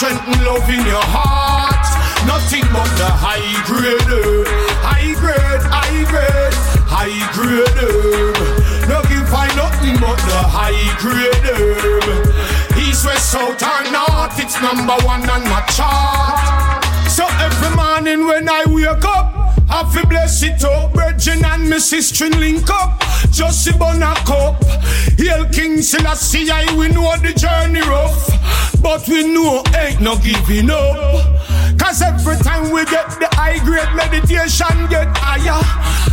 strength and love in your heart. Nothing but the high grade, high grade, high grade, high grade. No give I nothing but the high grade. East, west, south, or north, it's number one on my chart. So every morning when I wake up, I feel bless it up, Virgin and my sister link up. Just a bun cup. Hail King Selassie, I we know the journey rough, but we know ain't no giving up. Cause every time we get the high grade meditation get higher.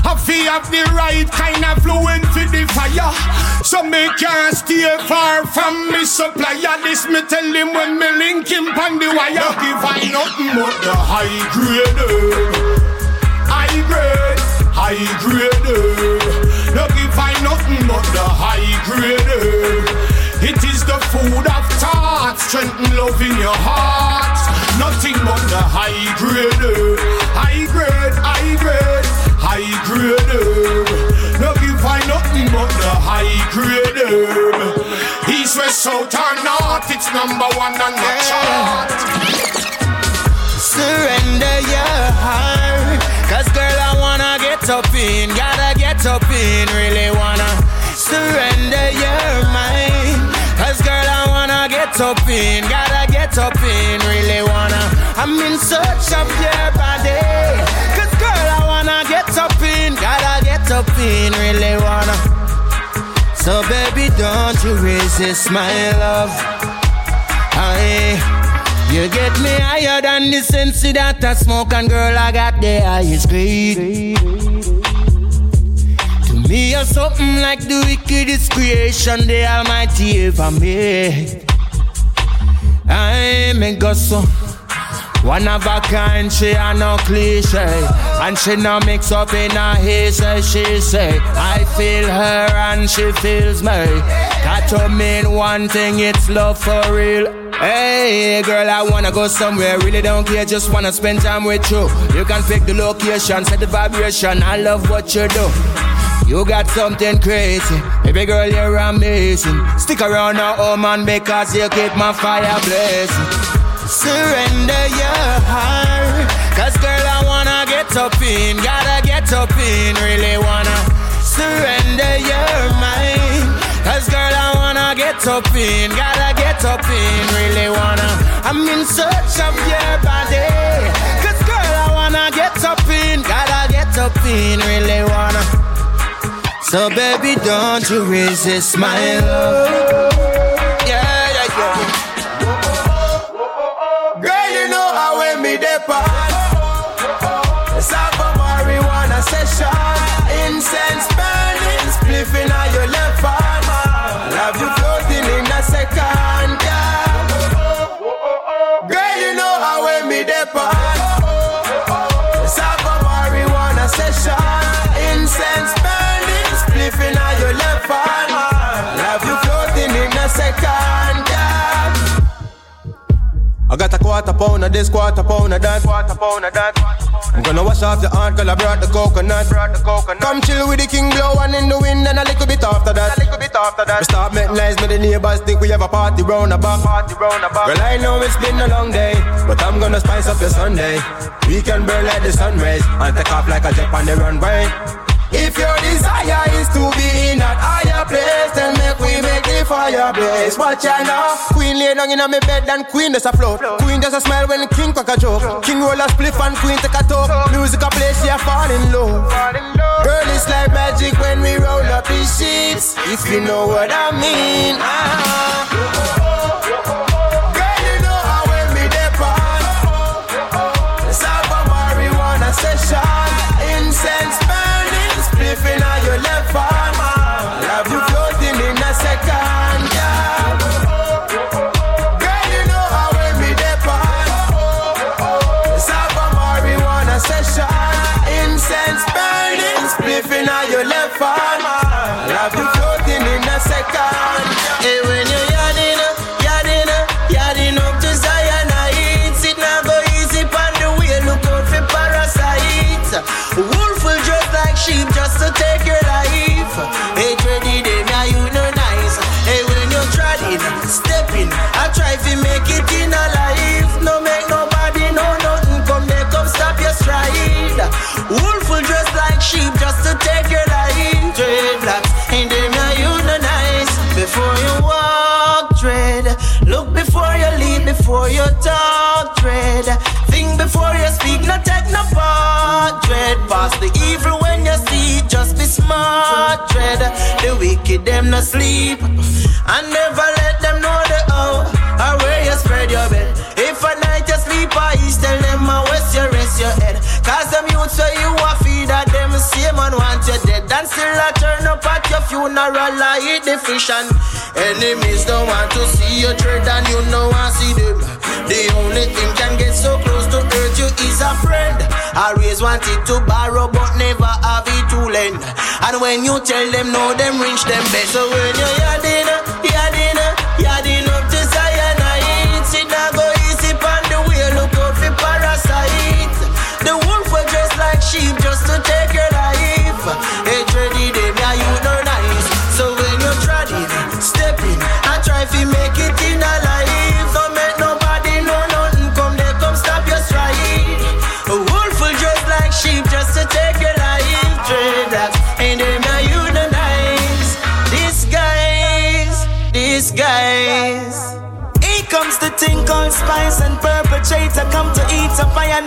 I feel have the right kind of fluent for the fire. So me can't stay far from me supplier. This me tell him when me link him on the wire. No give I nothing but the high grade. High grade, high grade. No give I nothing but the high grade. It is the food of thought, strength and love in your heart. Nothing but the high grade, high grade, high grade, high grade. No give I nothing but the high grade. East, west, south, or north, it's number one on the chart. Surrender your heart. Cause girl, I wanna get up in, gotta get up in, really wanna surrender your mind. Get up in, gotta get up in, really wanna. I'm in search of your body. Cause girl, I wanna get up in, gotta get up in, really wanna. So baby, don't you resist my love. I you get me higher than the sense that I smoke, and girl, I got the highest grade. To me, you're something like the wickedest creation the Almighty ever made. I'm a gossip. One of a kind, she a no cliche. And she no mix up in a he say, she say. I feel her and she feels me. Got to mean one thing, it's love for real. Hey girl, I wanna go somewhere. Really don't care, just wanna spend time with you. You can pick the location, set the vibration. I love what you do. You got something crazy, baby girl, you're amazing. Stick around now, oh man, because you keep my fire blazing. Surrender your heart. Cause girl, I wanna get up in, gotta get up in, really wanna surrender your mind. Cause girl, I wanna get up in, gotta get up in, really wanna. I'm in search of your body. Cause girl, I wanna get up in, gotta get up in, really wanna. So baby, don't you resist my love. Yeah, yeah, yeah. Girl, you know how when me depart. Of this, quarter pound of that. That. I'm gonna wash off the girl. I brought the coconut. Come chill with the king, blow one in the wind and a little bit after that. We start making lies, but the neighbors think we have a party round back. Party I know it's been a long day, but I'm gonna spice up your Sunday. We can burn like the sun rays and take off like a jet on the runway. If your desire is to be in that higher place, then make we make the fire blaze. Watch out now. Queen lay down in my bed and queen just a float. Queen just a smile when king crack a joke. King roll a spliff and queen take a talk. Music a play, she a fall in love. Girl, it's like magic when we roll up the sheets. If you know what I mean. Ah. Part, dread. Past the evil when you see, just be smart, dread. The wicked them no sleep, and never let them know the how or where you spread your bed. If a night you sleep, I tell them I west you rest your head. Cause them youth say you a feed at them same and want you dead. And still I turn up at your funeral, I eat the fish and enemies don't want to see you trade and you know I see them. The only thing can get I always wanted to borrow but never have it to lend. And when you tell them no, them reach them best. So when you're yarding, yarding,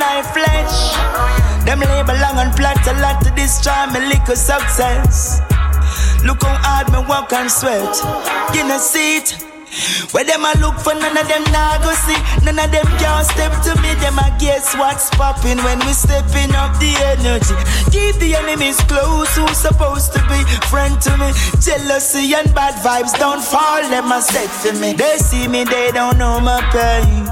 iron flesh. Them label long and plot a lot to destroy my little success. Look how hard me work and sweat. Know see it. Where them a look for none of them nah go see None of them can step to me Them a guess what's popping when we stepping up the energy Keep the enemies close who's supposed to be friend to me Jealousy and bad vibes don't fall Them a set for me They see me they don't know my pain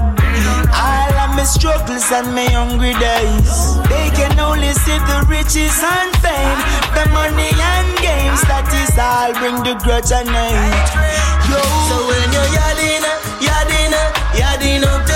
all of my struggles and my hungry days. They can only see the riches and fame, the money and games. That is all bring the grudge and hate. Yo. So when you're yarding, yarding, yarding up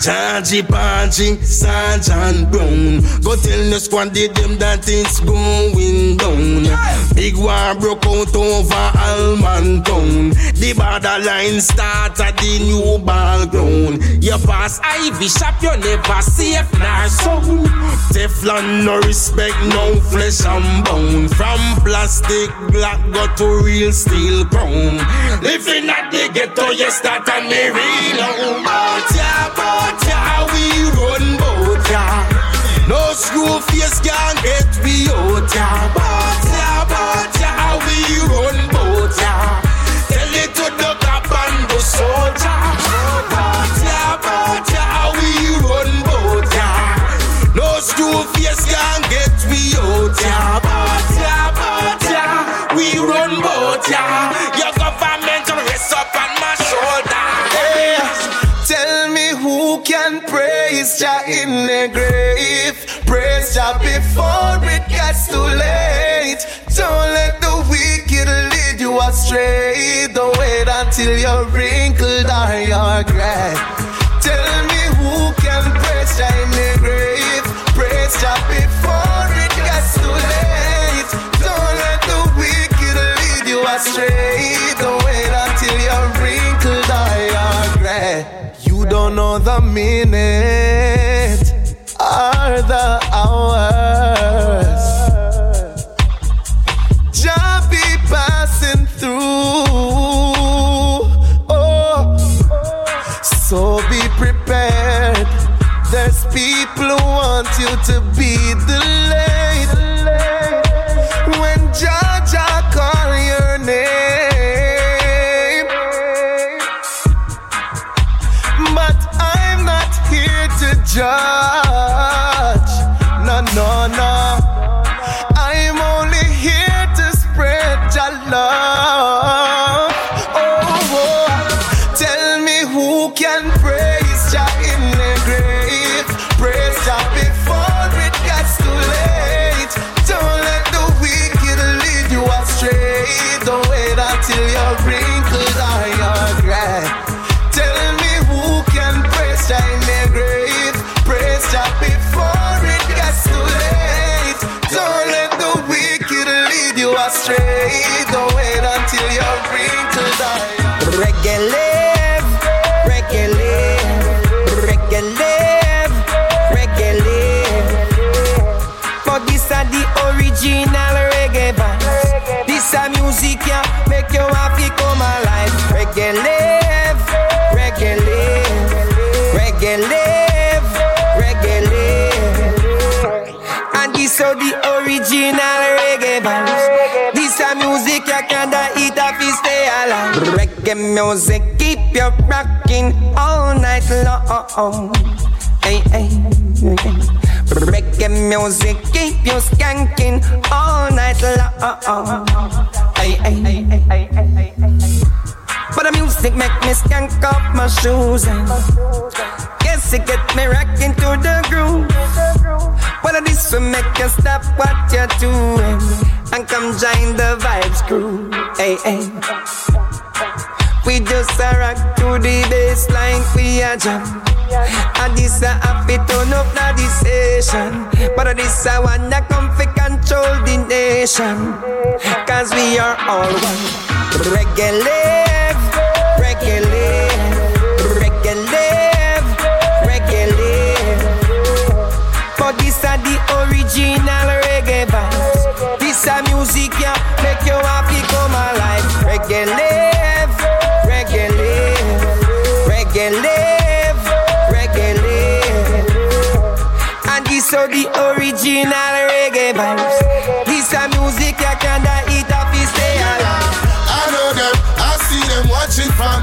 Chargy Pargy, Sergeant Brown. Go tell the squad them that it's going down. Big war broke out over Allman Town. The borderline start at the new ball ground. You pass Ivy shop, you never safe nor sound. Teflon no respect, no flesh and bone. From plastic black go to real steel chrome. Living at the ghetto, you start and me reload. Bota, bota, Screw face can get me out ya. Bota, bota, we run bota. Tell it to the cop and the soldier. Bota, bota, we run bota. No screw face can get me out ya. Bota, bota, we run bota. Your government rest up on my shoulder. Hey, tell me who can praise Jah in the grave. Before it gets too late. Don't let the wicked lead you astray. Don't wait until you're wrinkled or you're gray. Tell me who can praise in the grave. Praise Jah before it gets too late. Don't let the wicked lead you astray. Don't wait until you're wrinkled or you're gray. You don't know the minute or the hours. Just be passing through. Oh, so be prepared. There's people who want you to stop it. Are the original reggae vibes. This a music you can't eat if you stay alive. Reggae music keep you rocking all night long. Hey, hey, hey. Reggae music keep you skanking all night long. Hey, hey, hey, hey, hey, hey, hey. But the music make me skank off my shoes and Guess it get me rocking to the groove But this will make you stop what you're doing And come join the vibes crew. Hey, hey. We just a rock to the bass like we a jam. And this a happy turn up now the station But this a one that come fi control the nation. Cause we are all one. Reggae This a music yeah, make you happy come alive. Reggae live, reggae live, reggae live, reggae live. And this a the original reggae vibes. This a music you can't eat off, you stay alive. I know them, I see them watching from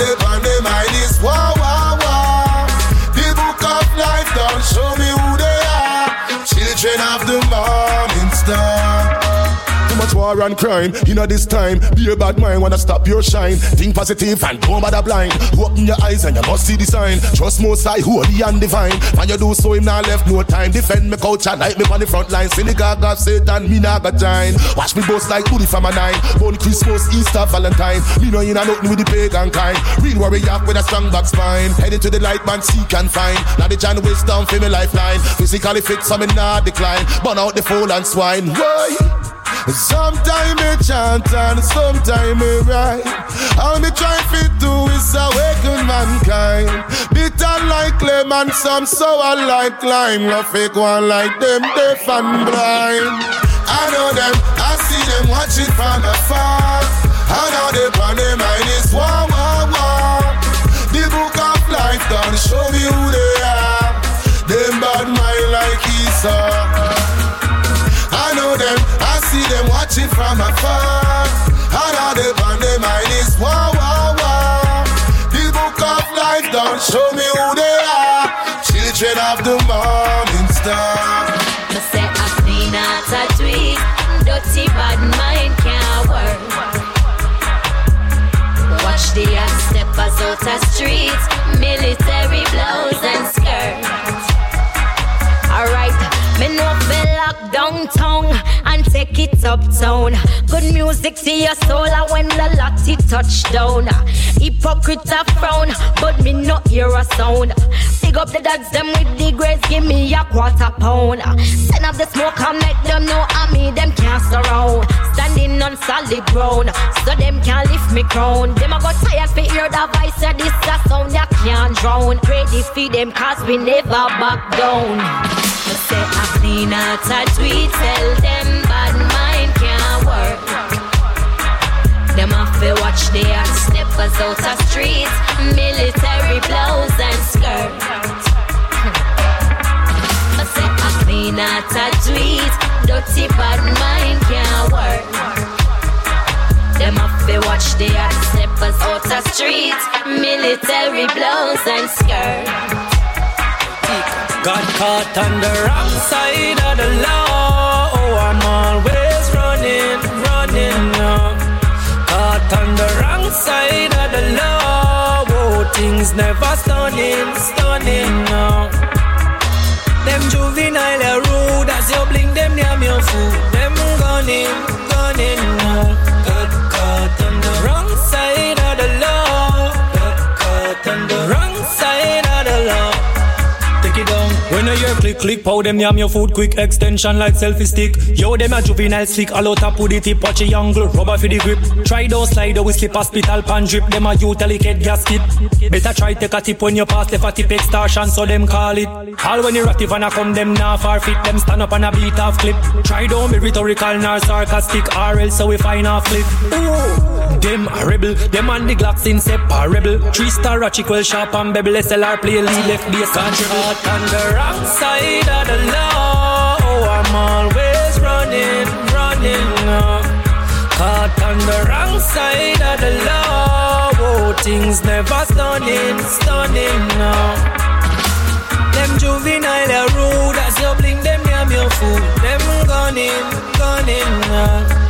they on war and crime, you know this time. Be a bad mind, wanna stop your shine. Think positive and don't bother blind. Open your eyes and you must see the sign. Trust most high, holy and divine. When you do so, him not left no time. Defend me culture, like me on the front line. Synagogue of Satan, me not got time. Watch me boast like booty from a nine. Born Christmas, Easter, Valentine. Me know you know nothing with the pagan kind. Real warrior with a strong back spine. Headed to the light, man, seek and find. Now the John wisdom for me lifeline. Physically fit, so me not decline. Burn out the fool and swine. Why? Sometime me chant and sometimes me write. All me try fit do is awaken mankind. Bitter like lemon, some sour like lime. No fake one like them, deaf and blind. I know them, I see them watching from afar. I know they on their mind is war, Children of the morning star. Me say I clean out a tweet, dirty bad mind can't work. Watch the steppers out the streets, military blouse and skirt. Alright, me know fi lock downtown and take it uptown. Good music to your soul when the lottie touch down. Hypocrite a frown, but me not hear a sound. Big up the dogs, them with the grace, give me a quarter pound. Uh, send up the smoke and make them know I me, them can't surround. Standing on solid ground, so them can't lift me crown. Them a go tired fi hear the voice of this a sound that can't drown. Ready for them cause we never back down. Me say I clean out a tweet, tell them bad mind can't work. Them have to watch the hot steppers out the streets, military Out a tweet, dirty bad mind can't work. Them have to watch the hot steppers out the streets, military blouse and skirt. Got caught on the wrong side of the law. Oh, I'm always running, running now. Caught on the wrong side of the law. Oh, things never stunning, stunning now. Them juvenile are rude as you bling them near your food. Them gunning, gunning now. When I hear click click, pow them yam your food quick extension like selfie stick. Yo them a juvenile slick, all out put the tip, watch a angle, rubber for the grip. Try those slide we slip hospital pan drip. Them a utility get gasket. Better try take a tip when you pass the a tip extortion, so them call it. All when you active and I come them now far fit, them stand up and a beat off clip. Try don't be rhetorical nor sarcastic, or else so we find off flip. Them a rebel, them and the Glocks inseparable. Three star ratchet well sharp and bevel SLR play lead left base contribute on the wrong side of the law. I'm always running, running. Uh, caught on the wrong side of the law. Oh, things never stunning, stunning. Uh. Them juvenile are rude as you blink them yam your food. Them gunning, gunning.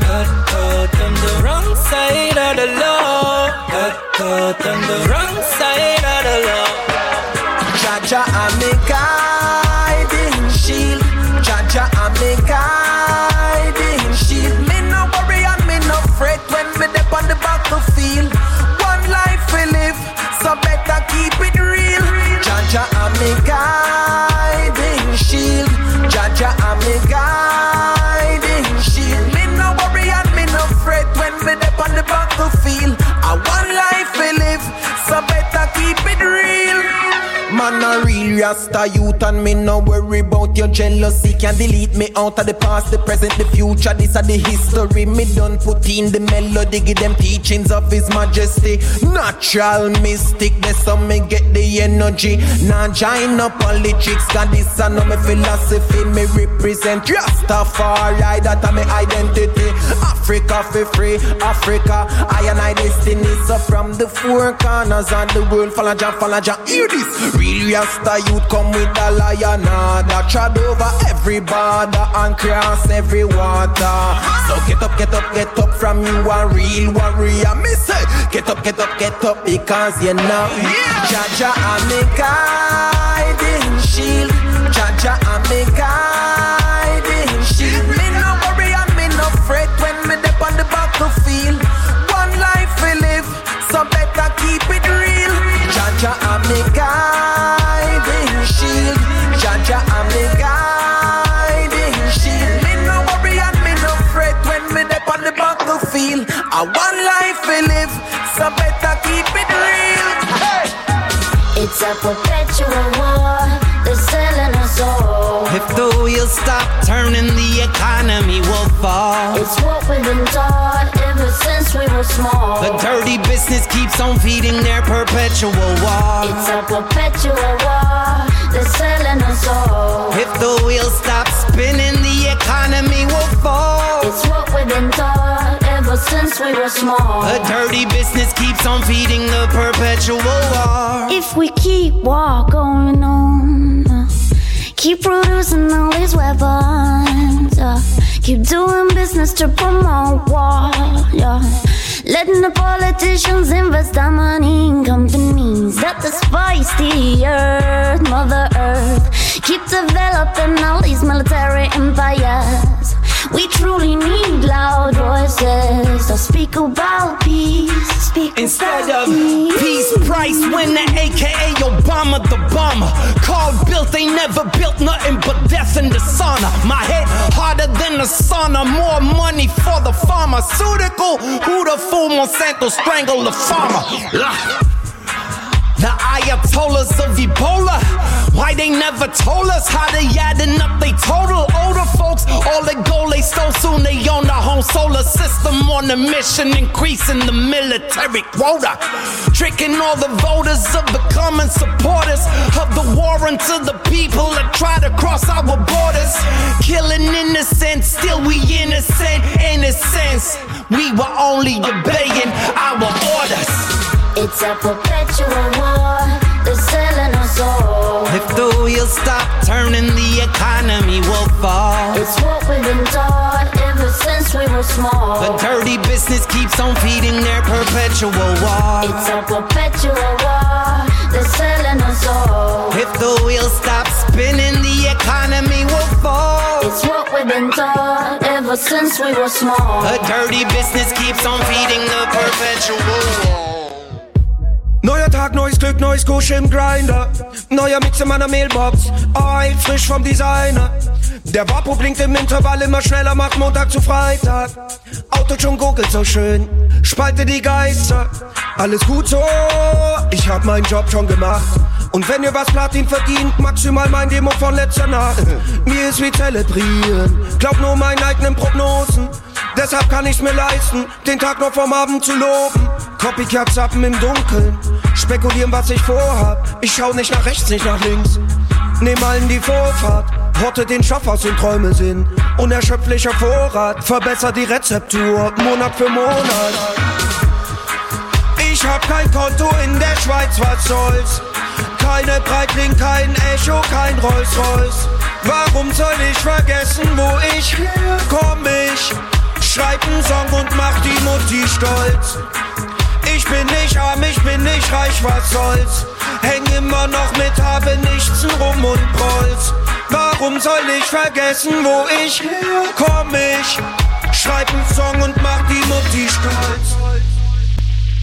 Got caught on the wrong side of the law. Caught on the wrong side the battlefield. One life we live, so better keep it real. Jaja, I'm a guiding shield. Jaja, I'm a guiding shield. Me no worry and me no fret when me dip on the battlefield. A one life we live, so better keep it real. Man a real rasta youth and me no worry about your jealousy. Can delete me out of the past, the present, the future. This are the history. Me done put in the melody Give them teachings of his majesty. Natural mystic That's how me get the energy. Nah join no politics Cause this a no me philosophy. Me represent Rastafari That a me identity. Africa for free Africa. I and I destiny. So from the four corners of the world Follow Jah, follow Jah Hear this Real Rasta youth come with a lion That trod over every border And cross every water. So get up, get up, get up From you a real warrior. Me say Get up, get up, get up Because you know. Jaja I'm A one life we live So better keep it real hey. It's a perpetual war. They're selling us all. If the wheels stop turning, the economy will fall. It's what we've been taught ever since we were small. The dirty business keeps on feeding their perpetual war. It's a perpetual war. Ever since we were small. The dirty business keeps on feeding the perpetual war. If we keep war going on, uh, keep producing all these weapons, uh, keep doing business to promote war, yeah. Letting the politicians invest our money in companies that despise the earth, Mother Earth. Keep developing all these military empires. We truly need loud voices to speak about peace. Speak Instead of peace price, when the AKA Obama the bomber. Called built, they never built nothing but death and dishonor. My head harder than a sauna, more money for the pharmaceutical. Who the fool Monsanto strangle the farmer? The Ayatollahs of Ebola. Why they never told us how they adding up they total? Older folks, all the gold they stole soon they own the whole solar system on a mission, increasing the military quota. Tricking all the voters of becoming supporters of the war unto the people that try to cross our borders. Killing innocent, still we innocent, innocence. We were only obeying our orders. It's a perpetual war. They're selling us all. If the wheels stop turning, the economy will fall. It's what we've been taught ever since we were small. The dirty business keeps on feeding their perpetual war. It's a perpetual war. They're selling us all. If the wheels stop spinning, the economy will fall. It's what we've been taught ever since we were small. The dirty business keeps on feeding the perpetual war. Neuer Tag, neues Glück, neues Kusch im Grinder. Neuer Mix in meiner Mailbox. Ei, frisch vom Designer. Der Vapo blinkt im Intervall immer schneller, macht Montag zu Freitag. Auto schon googelt so schön, spalte die Geister. Alles gut so, ich hab meinen Job schon gemacht. Und wenn ihr was Platin verdient, maximal mein Demo von letzter Nacht. Mir ist wie zelebrieren, glaub nur meinen eigenen Prognosen. Deshalb kann ich's mir leisten, den Tag noch vom Abend zu loben. Copycat zappen im Dunkeln, spekulieren, was ich vorhab. Ich schau nicht nach rechts, nicht nach links. Nehm allen die Vorfahrt, horte den Stoff aus den Träume sind. Unerschöpflicher Vorrat, verbessert die Rezeptur, Monat für Monat. Ich hab kein Konto in der Schweiz, was soll's? Keine Breitling, kein Echo, kein Rolls Royce. Warum soll ich vergessen, wo ich komm ich? Schreib einen Song und mach die Mutti stolz. Ich bin nicht arm, ich bin nicht reich, was soll's? Häng immer noch mit, habe nichts rum und prolls. Warum soll ich vergessen, wo ich komm ich? Schreib einen Song und mach die Mutti stolz.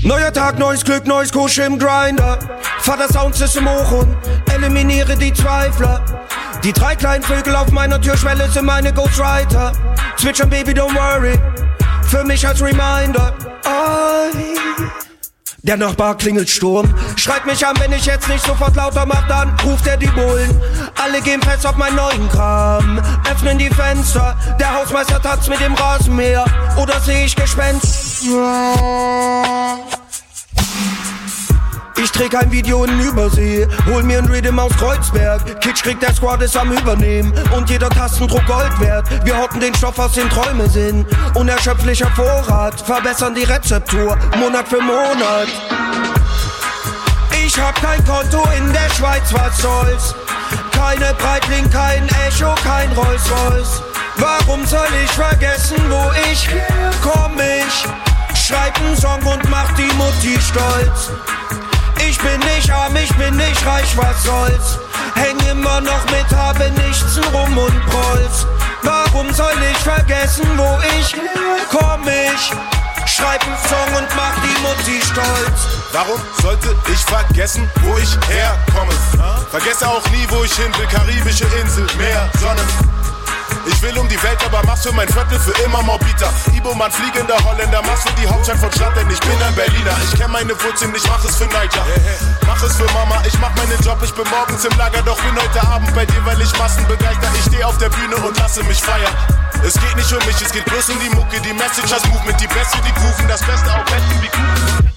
Neuer Tag, neues Glück, neues Kusch im Grinder. Vater Soundsystem hoch und eliminiere die Zweifler. Die drei kleinen Vögel auf meiner Türschwelle sind meine Ghostwriter. Zwitschern, Baby, don't worry. Für mich als Reminder. I der Nachbar klingelt Sturm. Schreibt mich an, wenn ich jetzt nicht sofort lauter mach, dann ruft er die Bullen. Alle gehen fest auf meinen neuen Kram. Öffnen die Fenster. Der Hausmeister tanzt mit dem Rasenmäher. Oder seh ich Gespenst? Ich dreh kein Video in Übersee, hol mir ein Rhythm aus Kreuzberg. Kitsch kriegt der Squad ist am Übernehmen und jeder Tastendruck Gold wert. Wir hocken den Stoff aus den Träumen sind. Unerschöpflicher Vorrat, verbessern die Rezeptur, Monat für Monat. Ich hab kein Konto in der Schweiz, was soll's? Keine Breitling, kein Echo, kein Rolls Royce. Warum soll ich vergessen, wo ich komm ich? Schreib einen Song und mach die Mutti stolz. Ich bin nicht arm, ich bin nicht reich, was soll's? Häng immer noch mit, habe nichts rum und prolls. Warum soll ich vergessen, wo ich komm ich? Schreib einen Song und mach die Mutti stolz. Warum sollte ich vergessen, wo ich herkomme? Vergesse auch nie, wo ich hin will. Karibische Insel, Meer, Sonne. Ich will um die Welt, aber mach's für mein Viertel für immer Morbita. Ibo, Mann, fliegender Holländer, mach's für die Hauptstadt von Stadt, denn ich bin ein Berliner. Ich kenn meine Wurzeln, ich mach es für Niger. Mach es für Mama, ich mach meinen Job, ich bin morgens im Lager, doch bin heute Abend bei dir, weil ich Massen begeister. Ich steh auf der Bühne und lasse mich feiern. Es geht nicht um mich, es geht bloß um die Mucke, die Message, das Movement, die Beste, die Kuchen, das Beste auf Betten wie Kuchen.